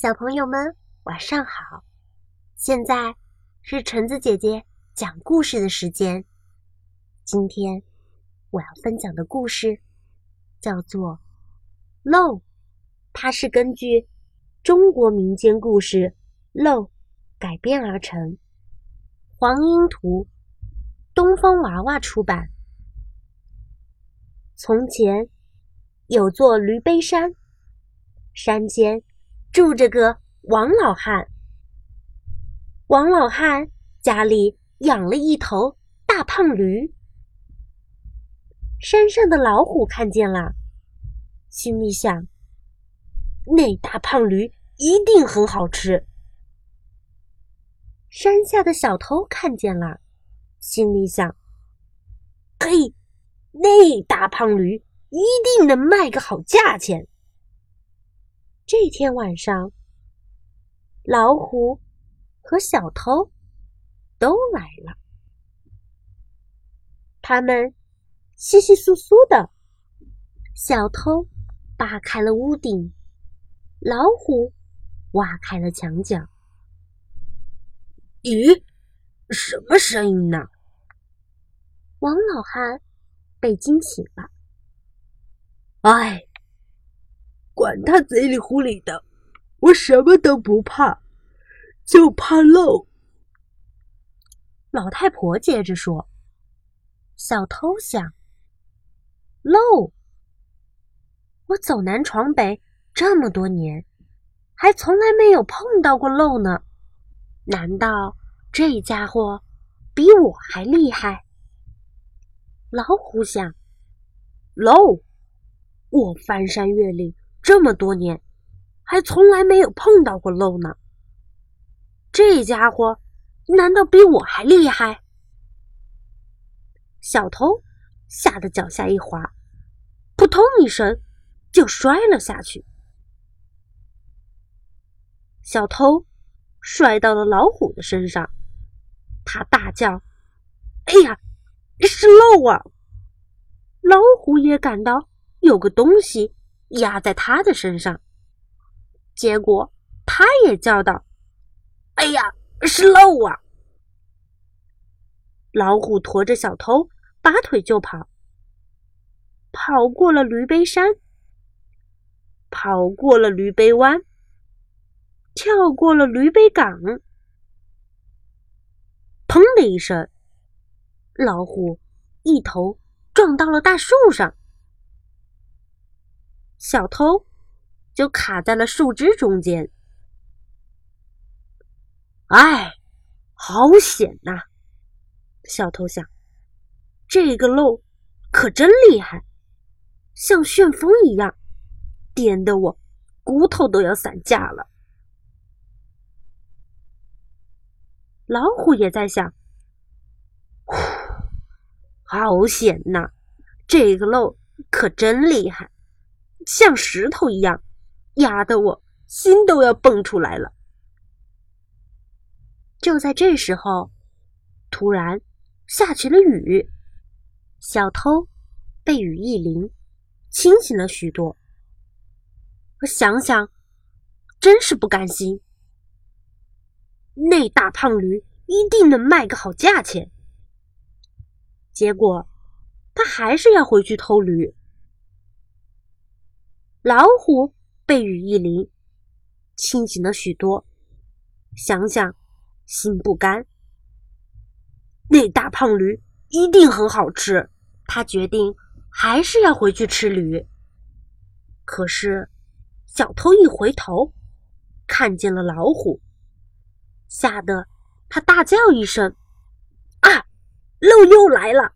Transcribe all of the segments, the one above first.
小朋友们，晚上好！现在是橙子姐姐讲故事的时间。今天我要分享的故事叫做《漏》，它是根据中国民间故事《漏》改编而成。黄莺图，东方娃娃出版。从前有座驴背山，山间。住着个王老汉。王老汉家里养了一头大胖驴。山上的老虎看见了，心里想：那大胖驴一定很好吃。山下的小偷看见了，心里想：嘿，那大胖驴一定能卖个好价钱。这天晚上，老虎和小偷都来了。他们稀稀疏疏的，小偷扒开了屋顶，老虎挖开了墙角。咦，什么声音呢？王老汉被惊醒了。哎。管他嘴里狐里的，我什么都不怕，就怕漏。老太婆接着说：“小偷想，漏，我走南闯北这么多年，还从来没有碰到过漏呢。难道这家伙比我还厉害？”老虎想，漏，我翻山越岭。这么多年，还从来没有碰到过漏呢。这家伙难道比我还厉害？小偷吓得脚下一滑，扑通一声就摔了下去。小偷摔到了老虎的身上，他大叫：“哎呀，是漏啊！”老虎也感到有个东西。压在他的身上，结果他也叫道：“哎呀，是漏啊！”老虎驮着小偷，拔腿就跑，跑过了驴背山，跑过了驴背湾，跳过了驴背岗，砰的一声，老虎一头撞到了大树上。小偷就卡在了树枝中间，哎，好险呐！小偷想，这个漏可真厉害，像旋风一样，颠得我骨头都要散架了。老虎也在想，呼，好险呐！这个漏可真厉害。像石头一样，压得我心都要蹦出来了。就在这时候，突然下起了雨，小偷被雨一淋，清醒了许多。我想想，真是不甘心。那大胖驴一定能卖个好价钱。结果，他还是要回去偷驴。老虎被雨一淋，清醒了许多。想想，心不甘。那大胖驴一定很好吃，他决定还是要回去吃驴。可是，小偷一回头，看见了老虎，吓得他大叫一声：“啊，漏又来了！”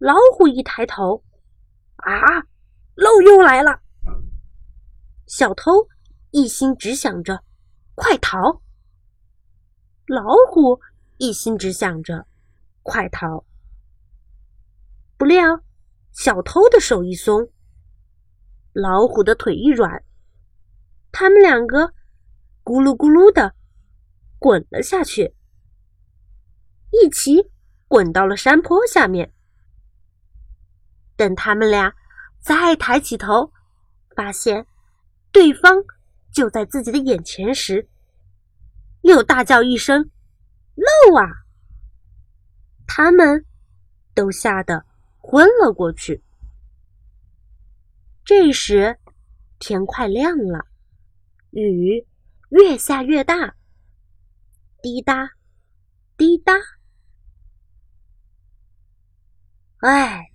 老虎一抬头，啊！漏又来了，小偷一心只想着快逃，老虎一心只想着快逃。不料小偷的手一松，老虎的腿一软，他们两个咕噜咕噜的滚了下去，一起滚到了山坡下面。等他们俩。再抬起头，发现对方就在自己的眼前时，又大叫一声：“漏啊！”他们都吓得昏了过去。这时，天快亮了，雨越下越大，滴答，滴答。哎，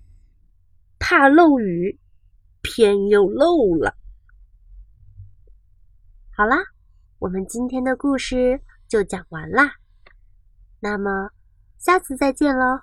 怕漏雨，偏又漏了。好啦，我们今天的故事就讲完啦。那么，下次再见喽。